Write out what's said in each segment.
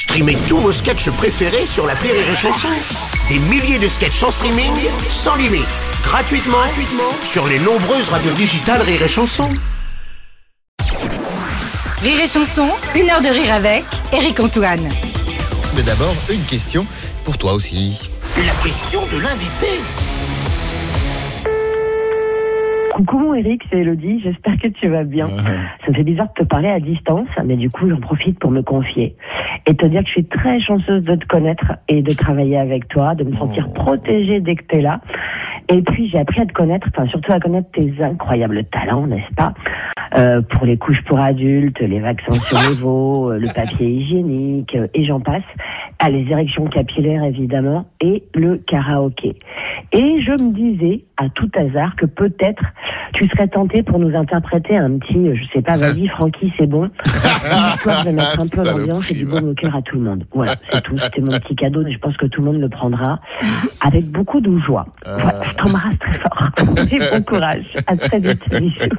Streamez tous vos sketchs préférés sur la Rire et Chanson. Des milliers de sketchs en streaming, sans limite, gratuitement, gratuitement sur les nombreuses radios digitales Rire et Chanson. Rire et chanson, une heure de rire avec Eric Antoine. Mais d'abord, une question pour toi aussi. La question de l'invité. Coucou mon Eric, c'est Elodie, j'espère que tu vas bien. Ça me fait bizarre de te parler à distance, mais du coup j'en profite pour me confier et te dire que je suis très chanceuse de te connaître et de travailler avec toi, de me sentir protégée dès que tu es là. Et puis j'ai appris à te connaître, enfin surtout à connaître tes incroyables talents, n'est-ce pas? Euh, Pour les couches pour adultes, les vaccins sur les veaux, euh, le papier hygiénique, euh, et j'en passe. Ah, les érections capillaires évidemment, et le karaoké. Et je me disais, à tout hasard, que peut-être tu serais tenté pour nous interpréter un petit, euh, je sais pas, vas-y Francky, c'est bon, histoire de mettre un peu l'ambiance et du bon au cœur à tout le monde. Voilà, c'est tout. C'était mon petit cadeau, et je pense que tout le monde le prendra avec beaucoup de joie. Voilà, je t'embrasse très fort. Et bon courage. À très vite. Bisous.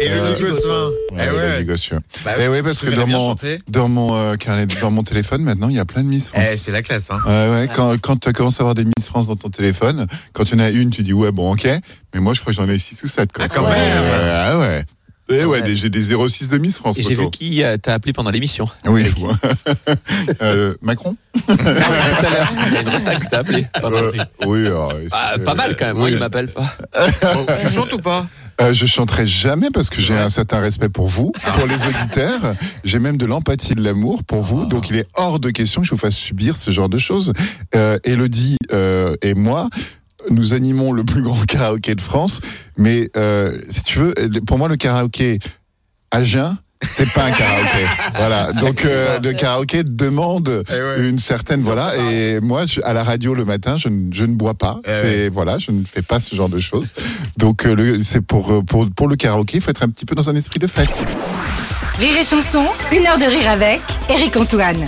Et le Euh, Gosselin. Ouais, Eh ouais, ouais. les gosses. Bah Eh oui, ouais, parce que dans mon, dans mon euh, carnet, dans mon téléphone maintenant, il y a plein de Miss Eh, France. c'est la classe, hein. Ouais, ouais, quand, quand tu commences à avoir des Miss France dans ton téléphone, quand tu en as une, tu dis ouais, bon, ok. Mais moi, je crois que j'en ai 6 ou 7. Quoi. Ah, quand Ouais, même. ouais, Ah ouais. Eh ouais, des- j'ai des 06 de Miss France. Et j'ai vu qui euh, t'a appelé pendant l'émission. Oui, je vois. Euh, Macron Tout à l'heure. Il y a une resta qui t'a appelé. pendant Euh, le- Oui, alors, Ah, c'est- pas mal quand même. Moi, oui. il m'appelle pas. Bon, tu chantes ou pas? Euh, je chanterai jamais parce que j'ai un certain respect pour vous, Ah. pour les auditeurs. J'ai même de l'empathie, de l'amour pour vous. Donc il est hors de question que je vous fasse subir ce genre de choses. Euh, Elodie euh, et moi, nous animons le plus grand karaoké de France. Mais euh, si tu veux, pour moi, le karaoké à jeun, c'est pas un karaoké. voilà. Donc euh, le karaoké demande Eh ouais. une certaine voilà. Et moi, je- à la radio le matin, je, ne- je ne bois pas. Eh c'est voilà, je ne fais pas ce genre de choses. Donc euh, c'est pour, euh, pour pour le karaoké, il faut être un petit peu dans un esprit de fête. Rire et chanson, une heure de rire avec Eric Antoine.